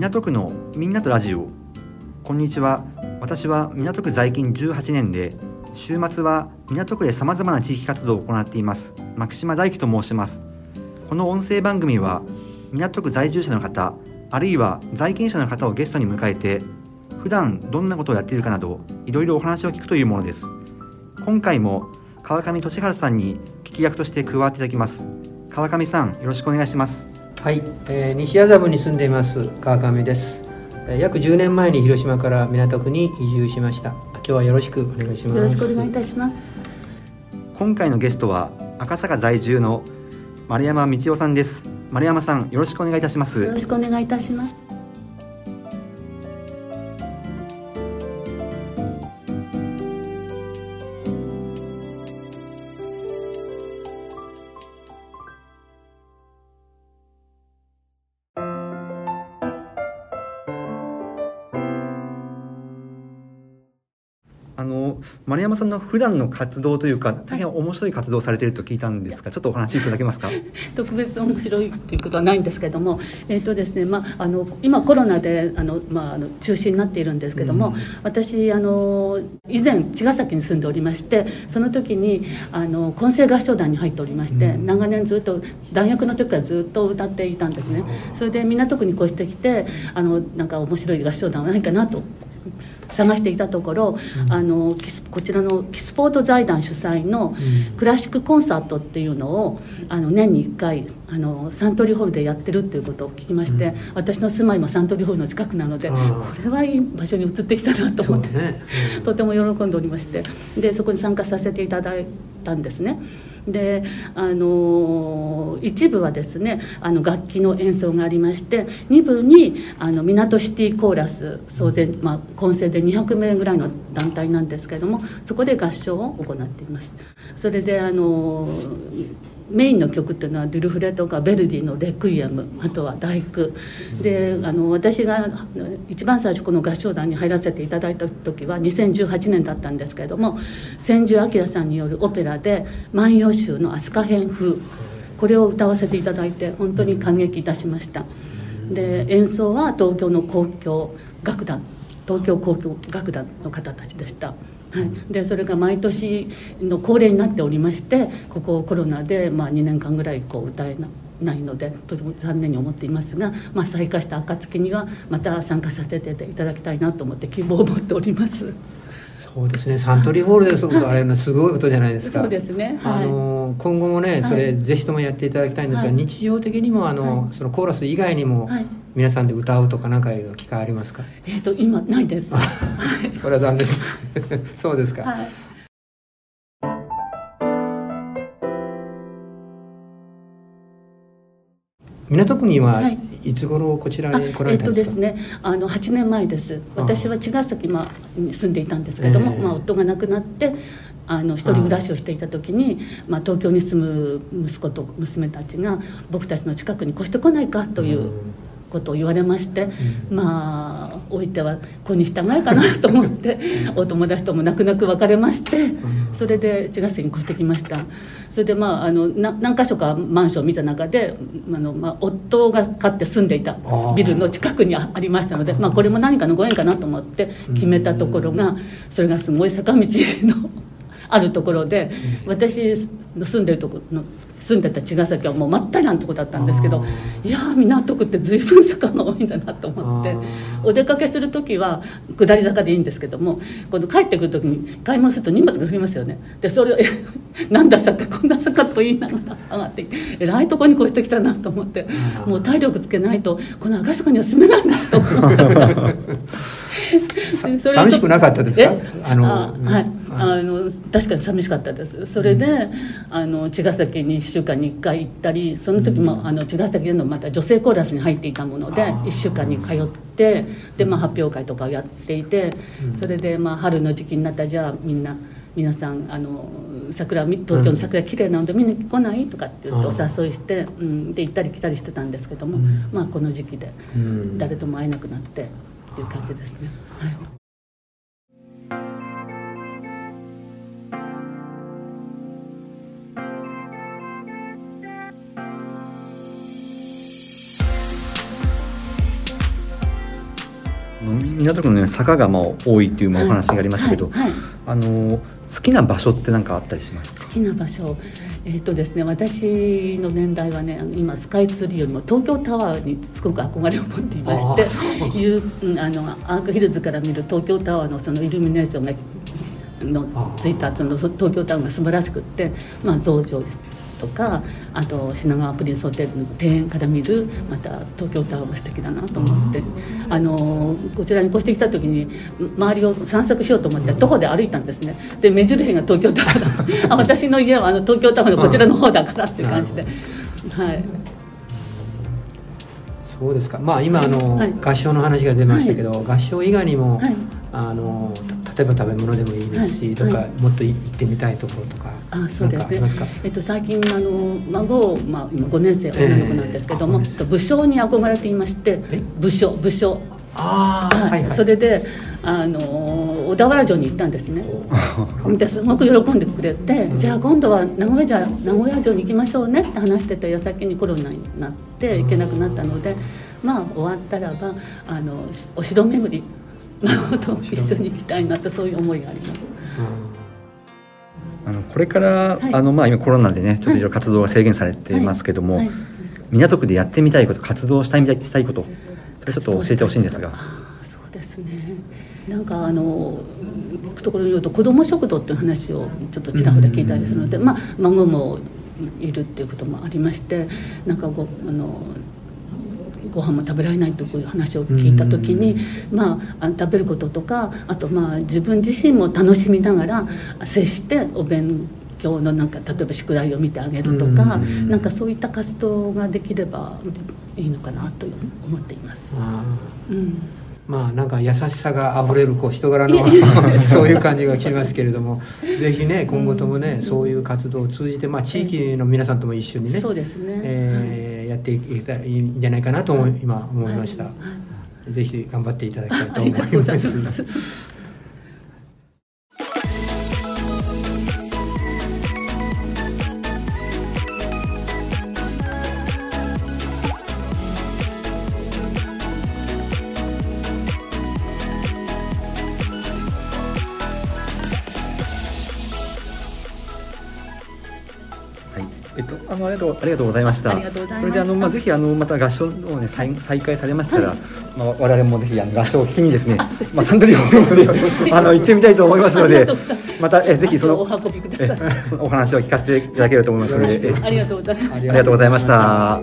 港区のみんなとラジオ。こんにちは。私は港区在勤18年で週末は港区で様々な地域活動を行っています。牧島大樹と申します。この音声番組は港区在住者の方あるいは在勤者の方をゲストに迎えて普段どんなことをやっているかなどいろいろお話を聞くというものです。今回も川上俊治さんに聞き役として加わっていただきます。川上さんよろしくお願いします。はい、えー、西麻布に住んでいます川上です、えー約10年前に広島から港区に移住しました。今日はよろしくお願いします。よろしくお願いいたします。今回のゲストは赤坂在住の丸山道夫さんです。丸山さんよろしくお願いいたしまよろすしくお願いいたします。あの丸山さんの普段の活動というか大変面白い活動をされていると聞いたんですがちょっとお話しいただけますか？特別面白いということはないんですけれども、えーとですねまあ、あの今コロナであの、まあ、あの中止になっているんですけども、うん。私あの以前茅ヶ崎に住んでおりましてその時にあの混声合唱団に入っておりまして、うん。長年ずっと大学の時からずっと歌っていたんですね。それで港区に越してきてあのなんか面白い合唱団はないかなと探していたところ、うん。あのこちらのキスポート財団主催のうん。クラシックコンサートっていうのをあの年に1回あのサントリーホールでやってるっていうことを聞きまして、うん。私の住まいもサントリーホールの近くなのでこれはいい場所に移ってきたなと思って、ね、とても喜んでおりまして。でそこに参加させていただいたんですね。であの一部はですねあの楽器の演奏がありまして二部にあの港シティコーラス総勢、まあ、混成で200名ぐらいの団体なんですけれどもそこで合唱を行っていますそれであのメインの曲っていうのはデュルフレとかベルディの「レクイエム」あとは「第九」であの私が一番最初この合唱団に入らせていただいた時は2018年だったんですけれども千住明さんによるオペラで「万葉集」の飛鳥編風。これを歌わせていただいて本当に感激いたしました。で演奏は東京の交響楽団東京交響楽団の方たちでした、はい、でそれが毎年の恒例になっておりましてここコロナで、まあ、2年間ぐらいこう歌えなないのでとても残念に思っていますが、まあ、再開した暁にはまた参加させていただきたいなと思って希望を持っております。そうですね。サントリーホールですることあれの すごいことじゃないですか。そうですね。はい。あの今後もねそれ、はいぜひともやっていただきたいんですが、はい。日常的にもあの、はそのコーラス以外にも、はい。皆さんで歌うとか何かいう機会ありますか？えっ、と今ないです。はい、それは残念です。そうですか、はい。港区にははい。いつ頃こちらあに来らえっとれたんでか、ですすねあの8年前です。私は茅ヶ崎まあに住んでいたんですけども、ええ。まあ、夫が亡くなってあの一人暮らしをしていた時にまあ、東京に住む息子と娘たちが僕たちの近くに越してこないかということを言われまして、うん。まあおいては子に従えかなと思ってお友達とも泣く泣く別れましてん。それで茅ヶ崎に越してきました。それでまああのな何箇所かマンションを見た中であの、まあ、夫が飼って住んでいたビルの近くにあありましたので、まあ、これも何かのご縁かなと思って決めたところがそれがすごい坂道のあるところで私の住んでるところの住んでた茅ヶ崎はもう真っ平らなとこだったんですけどあいやー港区って随分坂が多いんだなと思って。お出かけする時は下り坂でいいんですけどもこの帰ってくる時に買い物すると荷物が増えますよね。でそれをえ なんだ坂こんな坂と言いながら上がってえらいとこに越してきたなと思ってもう体力つけないとこの赤坂には住めないなと思ったで それ寂しくなかったですか？え？あのあうんはいああの確かに寂しかったです。それで、あの茅ヶ崎に1週間に1回行ったりその時も、あの茅ヶ崎でのまた女性コーラスに入っていたものであー。1週間に通ってで、まあ、発表会とかをやっていて、うん。それで、まあ、春の時期になったらじゃあみんな皆さんあの桜み東京の桜綺麗なので見に来ない？とかって言ってお誘いして、うん、で行ったり来たりしてたんですけども、うん。まあこの時期でうん。誰とも会えなくなってっていう感じですね。はい港区の、ね、坂がまあ多いっていうまあお話がありましたけど、はいはい。あの好きな場所って何かあったりしますか？好きな場所。えっ、とですね私の年代はね今スカイツリーよりも東京タワーにすごく憧れを持っていましていううんあのアークヒルズから見る東京タワーのそのイルミネーションがのついたその東京タワーが素晴らしくって、まあ、増上寺とかあと品川プリンスホテルの庭園から見るまた東京タワーが素敵だなと思って。あのこちらに越してきた時に周りを散策しようと思って徒歩で歩いたんですね。で目印が東京タワーだ。あ私の家はあの東京タワーのこちらの方だからっていう感じで、はい、そうですか。まあ今あの、はい。合唱の話が出ましたけど、合唱以外にも、はい。あの例えば食べ物でもいいですし、はいとか、はい。もっと行ってみたいところとかあそうですねなんかありますか？えっと、最近あの孫、まあ、今5年生女の子なんですけども、武将に憧れていましてえ？武将武将。ああ、はいはい。はいそれであの小田原城に行ったんですね。ですごく喜んでくれて、じゃあ今度は名古屋城名古屋城に行きましょうねって話してた矢先にコロナになって行けなくなったので、まあ終わったらばあのお城巡り孫と一緒に行きたいなとそういう思いがあります。あのこれから、はい。あのまあ、今コロナでねちょっとい。ろいろ活動が制限されてますけども、はい。はい。港区でやってみたいこと活動したいみたいしたいことそれちょっと教えてほしいんですが。そうですね。なんかあの聞くところによると子ども食堂っていう話をちょっとちらほら聞いたりするので、まあ、孫もいるっていうこともありましてなんかごあのご飯も食べられないという話を聞いた時に、まあ、食べることとかあとまあ自分自身も楽しみながら接してお勉強のなんか例えば宿題を見てあげるとか、うん。なんかそういった活動ができればいいのかなと思っています。うん。まあなんか優しさがあふれるこう人柄の そういう感じがしますけれどもぜひね今後ともねそういう活動を通じて、まあ、地域の皆さんとも一緒にねそうですね。えーやっていけたらいいんじゃないかなと思い今思いました、はい。はい。ぜひ頑張っていただきたいとあ思いますはい、えっと、あの、ありがとう、ありがとうございました。それで、あの、まあ、ぜひ、あの、また合唱をね、再、再開されましたら。まあ、我々もぜひ、あの、合唱を聞きにですね。まあ、サントリーホームで、あの、行ってみたいと思いますのでまた、え、ぜひ、そのお。運びくだえさい。そのお話を聞かせていただけると思いますので。えありがとうございます。ありありがとうございました。